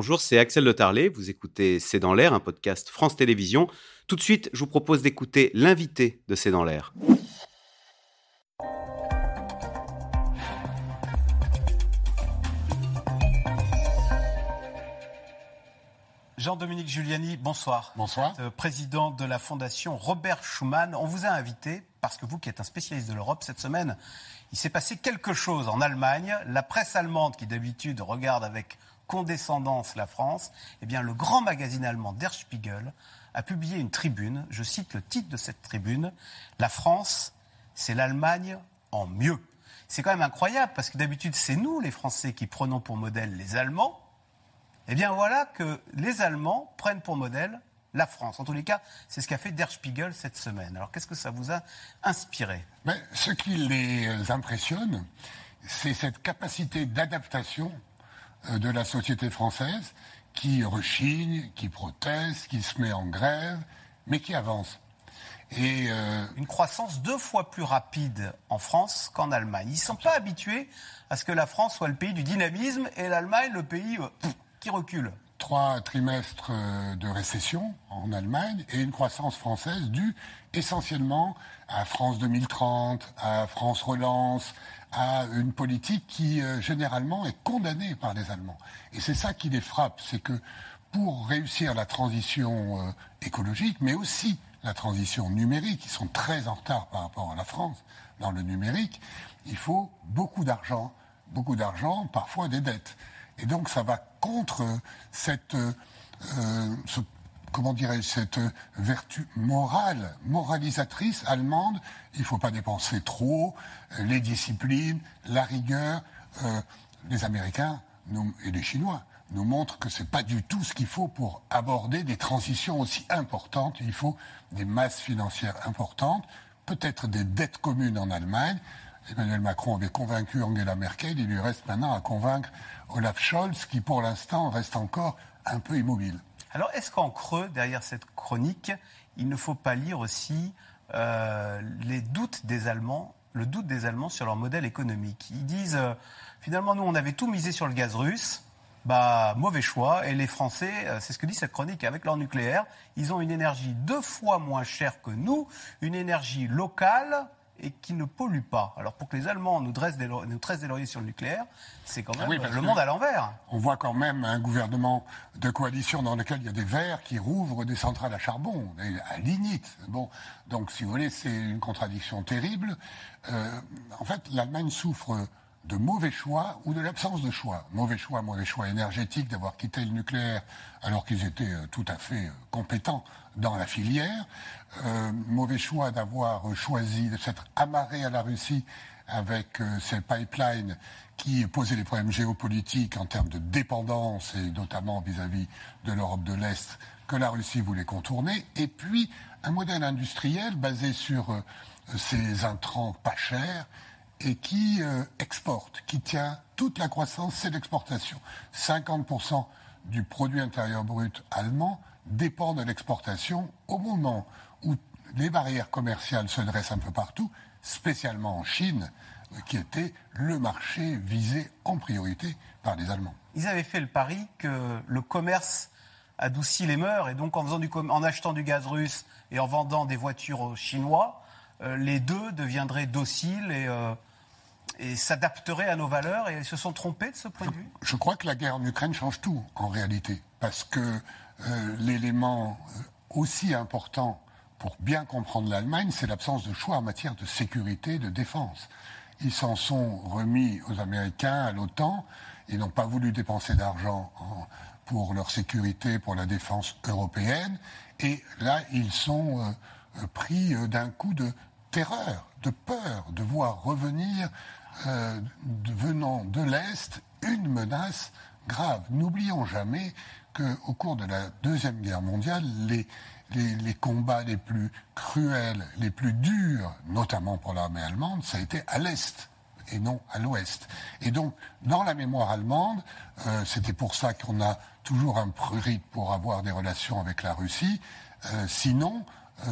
bonjour, c'est Axel Le Tarlet. Vous écoutez C'est dans l'air, un podcast France Télévisions. Tout de suite, je vous propose d'écouter l'invité de C'est dans l'air. Jean-Dominique Giuliani, bonsoir. Bonsoir. Euh, président de la Fondation Robert Schuman. On vous a invité parce que vous, qui êtes un spécialiste de l'Europe, cette semaine, il s'est passé quelque chose en Allemagne. La presse allemande, qui d'habitude regarde avec condescendance la France, eh bien, le grand magazine allemand Der Spiegel a publié une tribune. Je cite le titre de cette tribune La France, c'est l'Allemagne en mieux. C'est quand même incroyable parce que d'habitude, c'est nous, les Français, qui prenons pour modèle les Allemands. Eh bien voilà que les Allemands prennent pour modèle la France. En tous les cas, c'est ce qu'a fait Der Spiegel cette semaine. Alors qu'est-ce que ça vous a inspiré? Mais Ce qui les impressionne, c'est cette capacité d'adaptation de la société française qui rechigne, qui proteste, qui se met en grève, mais qui avance. Et euh, Une croissance deux fois plus rapide en France qu'en Allemagne. Ils ne sont pas habitués à ce que la France soit le pays du dynamisme et l'Allemagne le pays... Euh, qui recule. Trois trimestres euh, de récession en Allemagne et une croissance française due essentiellement à France 2030, à France Relance, à une politique qui euh, généralement est condamnée par les Allemands. Et c'est ça qui les frappe, c'est que pour réussir la transition euh, écologique, mais aussi la transition numérique, ils sont très en retard par rapport à la France dans le numérique, il faut beaucoup d'argent, beaucoup d'argent, parfois des dettes. Et donc ça va contre cette, euh, comment dirais cette vertu morale, moralisatrice allemande. Il ne faut pas dépenser trop, euh, les disciplines, la rigueur. Euh, les Américains et les Chinois nous montrent que ce n'est pas du tout ce qu'il faut pour aborder des transitions aussi importantes. Il faut des masses financières importantes, peut-être des dettes communes en Allemagne. Emmanuel Macron avait convaincu Angela Merkel, il lui reste maintenant à convaincre Olaf Scholz, qui pour l'instant reste encore un peu immobile. Alors, est-ce qu'en creux, derrière cette chronique, il ne faut pas lire aussi euh, les doutes des Allemands, le doute des Allemands sur leur modèle économique? Ils disent, euh, finalement, nous, on avait tout misé sur le gaz russe. Bah, mauvais choix. Et les Français, euh, c'est ce que dit cette chronique, avec leur nucléaire, ils ont une énergie deux fois moins chère que nous, une énergie locale, et qui ne pollue pas. Alors pour que les Allemands nous dressent des, nous des lauriers sur le nucléaire, c'est quand ah même le monde à l'envers. On voit quand même un gouvernement de coalition dans lequel il y a des Verts qui rouvrent des centrales à charbon, à lignite. Bon, donc si vous voulez, c'est une contradiction terrible. Euh, en fait, l'Allemagne souffre de mauvais choix ou de l'absence de choix. Mauvais choix, mauvais choix énergétique d'avoir quitté le nucléaire alors qu'ils étaient euh, tout à fait euh, compétents dans la filière. Euh, mauvais choix d'avoir choisi de s'être amarré à la Russie avec ces pipelines qui posaient des problèmes géopolitiques en termes de dépendance et notamment vis-à-vis de l'Europe de l'Est que la Russie voulait contourner. Et puis un modèle industriel basé sur ces intrants pas chers et qui euh, exporte, qui tient toute la croissance, c'est l'exportation. 50% du produit intérieur brut allemand dépend de l'exportation au moment où les barrières commerciales se dressent un peu partout, spécialement en Chine, euh, qui était le marché visé en priorité par les Allemands. Ils avaient fait le pari que le commerce adoucit les mœurs et donc en, achetant du gaz russe et en vendant des voitures aux Chinois, euh, les deux deviendraient dociles et et s'adapteraient à nos valeurs et se sont trompés de ce point de vue? Je crois que la guerre en Ukraine change tout en réalité, parce que euh, l'élément euh, aussi important pour bien comprendre l'Allemagne, c'est l'absence de choix en matière de sécurité, de défense. Ils s'en sont remis aux Américains, à l'OTAN, ils n'ont pas voulu dépenser d'argent pour leur sécurité, pour la défense européenne, et là, ils sont euh, pris d'un coup de terreur, de peur de voir revenir euh, venant de l'Est une menace grave. N'oublions jamais qu'au cours de la Deuxième Guerre mondiale, les, les, combats les plus cruels, les plus durs, notamment pour l'armée allemande, ça a été à l'Est et non à l'Ouest. Et donc, dans la mémoire allemande, euh, c'était pour ça qu'on a toujours un prurit pour avoir des relations avec la Russie. Euh, sinon,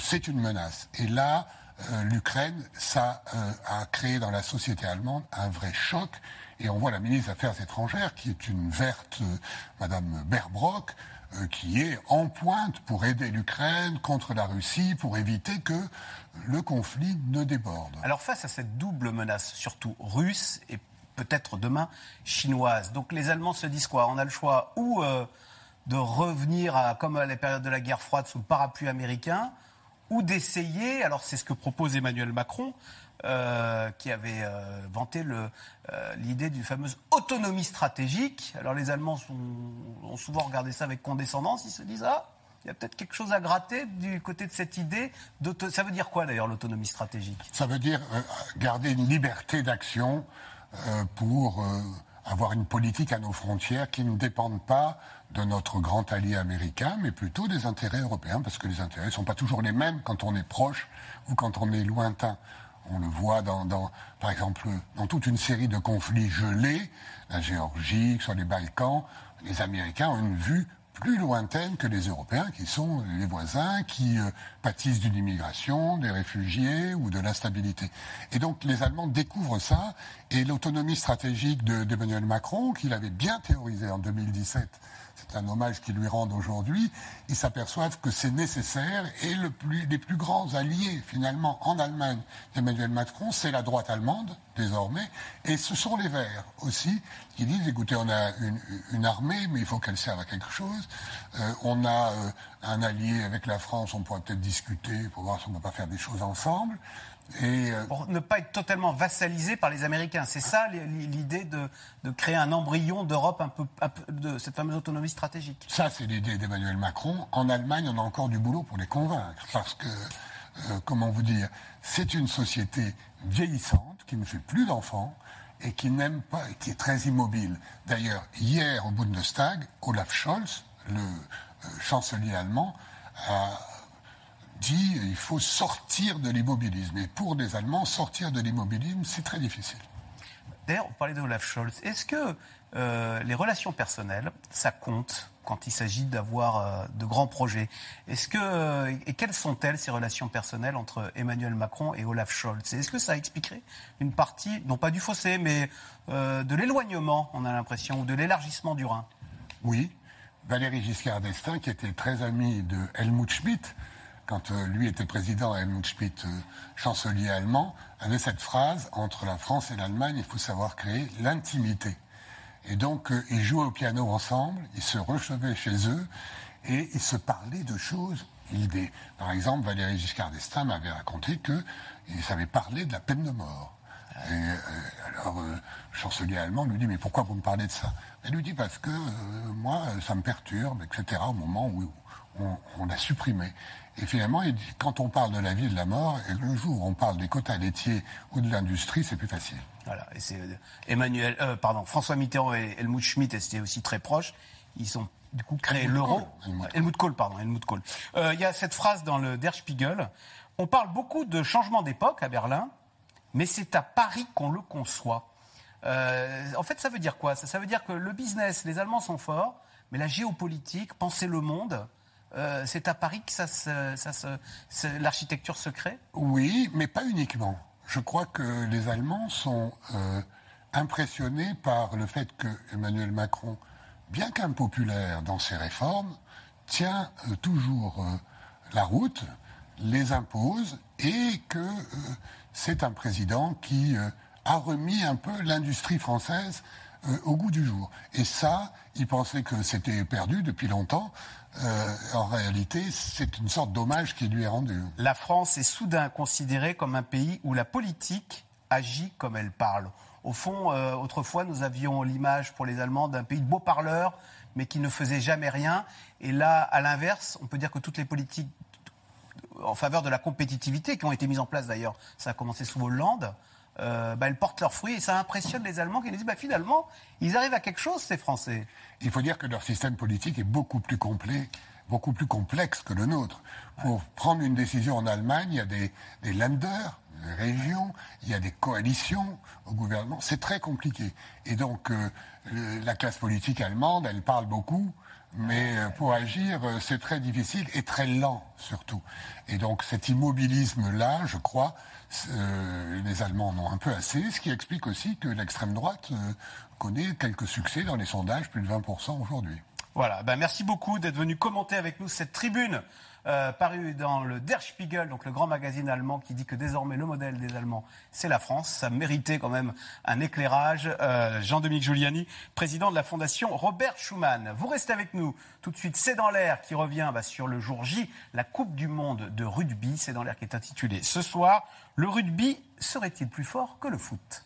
c'est une menace. Et là, euh, l'Ukraine, ça euh, a créé dans la société allemande un vrai choc. Et on voit la ministre des Affaires étrangères, qui est une verte, euh, Madame Berbrock, qui est en pointe pour aider l'Ukraine contre la Russie, pour éviter que le conflit ne déborde. Alors face à cette double menace, surtout russe et peut-être demain chinoise, donc les Allemands se disent quoi? On a le choix ou de revenir à, comme à la période de la guerre froide sous le parapluie américain, ou d'essayer, alors c'est ce que propose Emmanuel Macron, euh, qui avait euh, vanté euh, l'idée d'une fameuse autonomie stratégique. Alors les Allemands ont souvent regardé ça avec condescendance, ils se disent ah, il y a peut-être quelque chose à gratter du côté de cette idée. Ça veut dire quoi d'ailleurs l'autonomie stratégique? Ça veut dire garder une liberté d'action pour avoir une politique à nos frontières qui ne dépende pas de notre grand allié américain, mais plutôt des intérêts européens, parce que les intérêts ne sont pas toujours les mêmes quand on est proche ou quand on est lointain. On le voit dans, par exemple, dans toute une série de conflits gelés, la Géorgie, sur les Balkans, les Américains ont une vue plus lointaine que les Européens, qui sont les voisins, qui euh, pâtissent d'une immigration, des réfugiés ou de l'instabilité. Et donc les Allemands découvrent ça, et l'autonomie stratégique d'Emmanuel Macron, qu'il avait bien théorisé en 2017, c'est un hommage qu'ils lui rendent aujourd'hui, ils s'aperçoivent que c'est nécessaire et les plus grands alliés finalement en Allemagne d'Emmanuel Macron, c'est la droite allemande désormais, et ce sont les Verts aussi qui disent écoutez, on a une, armée, mais il faut qu'elle serve à quelque chose. Euh, on a euh, un allié avec la France, on pourrait peut-être discuter pour voir si on ne peut pas faire des choses ensemble. Et euh, Pour ne pas être totalement vassalisé par les Américains. C'est ça l'idée de, créer un embryon d'Europe un peu, de cette fameuse autonomie stratégique. Ça, c'est l'idée d'Emmanuel Macron. En Allemagne, on a encore du boulot pour les convaincre. Parce que, euh, comment vous dire, c'est une société vieillissante qui ne fait plus d'enfants et qui n'aime pas, qui est très immobile. D'ailleurs, hier au Bundestag, Olaf Scholz, le euh, chancelier allemand, a dit il faut sortir de l'immobilisme. Et pour les Allemands, sortir de l'immobilisme, c'est très difficile. D'ailleurs, vous parlez de Olaf Scholz. Est-ce que euh, les relations personnelles, ça compte quand il s'agit d'avoir euh, de grands projets? Est-ce que et quelles sont-elles ces relations personnelles entre Emmanuel Macron et Olaf Scholz? Est-ce que ça expliquerait une partie, non pas du fossé, mais euh, de l'éloignement, on a l'impression, ou de l'élargissement du Rhin? Oui. Valéry Giscard d'Estaing, qui était très ami de Helmut Schmidt, quand euh, lui était président, Helmut Schmidt, euh, chancelier allemand, avait cette phrase entre la France et l'Allemagne, il faut savoir créer l'intimité. Et donc, euh, ils jouaient au piano ensemble, ils se recevaient chez eux et ils se parlaient de choses. par exemple, Valéry Giscard d'Estaing m'avait raconté qu'ils avaient parlé de la peine de mort. Et, alors, le chancelier allemand lui dit Mais pourquoi vous me parlez de ça? Elle lui dit Parce que moi, ça me perturbe, etc., au moment où on, on l'a supprimé. Et finalement, quand on parle de la vie et de la mort, et le jour où on parle des quotas laitiers ou de l'industrie, c'est plus facile. Voilà. Et c'est euh, Emmanuel, euh, pardon, François Mitterrand et Helmut Schmidt étaient aussi très proches. Ils ont du coup créé l'euro. Helmut Kohl, pardon, Helmut Kohl. Euh, il y a cette phrase dans le Der Spiegel. On parle beaucoup de changement d'époque à Berlin, mais c'est à Paris qu'on le conçoit. en fait, ça veut dire quoi? Ça, ça veut dire que le business, les Allemands sont forts, mais la géopolitique, penser le monde, euh, c'est à Paris que ça l'architecture se crée Oui, mais pas uniquement. Je crois que les Allemands sont euh, impressionnés par le fait que Emmanuel Macron, bien qu'impopulaire dans ses réformes, tient euh, toujours la route, les impose et que c'est un président qui a remis un peu l'industrie française au goût du jour. Et ça, il pensait que c'était perdu depuis longtemps. Euh, en réalité, c'est une sorte d'hommage qui lui est rendu. La France est soudain considérée comme un pays où la politique agit comme elle parle. Au fond, euh, autrefois, nous avions l'image pour les Allemands d'un pays de beaux parleurs, mais qui ne faisait jamais rien. Et là, à l'inverse, on peut dire que toutes les politiques en faveur de la compétitivité, qui ont été mises en place d'ailleurs, ça a commencé sous Hollande, euh, bah, elles portent leurs fruits et ça impressionne les Allemands qui disent bah, finalement, ils arrivent à quelque chose, ces Français. Il faut dire que leur système politique est beaucoup plus complet beaucoup plus complexe que le nôtre. Pour prendre une décision en Allemagne, il y a des, des Länder, régions, il y a des coalitions au gouvernement. C'est très compliqué. Et donc, euh, la classe politique allemande, elle parle beaucoup, mais euh, pour agir, euh, c'est très difficile et très lent surtout. Et donc, cet immobilisme-là, je crois, les Allemands en ont un peu assez, ce qui explique aussi que l'extrême droite connaît quelques succès dans les sondages, plus de 20% aujourd'hui. Voilà, ben merci beaucoup d'être venu commenter avec nous cette tribune euh, paru dans le Der Spiegel, donc le grand magazine allemand, qui dit que désormais le modèle des Allemands, c'est la France. Ça méritait quand même un éclairage. Euh, Jean-Dominique Giuliani, président de la fondation Robert Schuman. Vous restez avec nous. Tout de suite, c'est dans l'air qui revient bah, sur le jour J, la Coupe du Monde de rugby. C'est dans l'air qui est intitulé ce soir. Le rugby serait-il plus fort que le foot?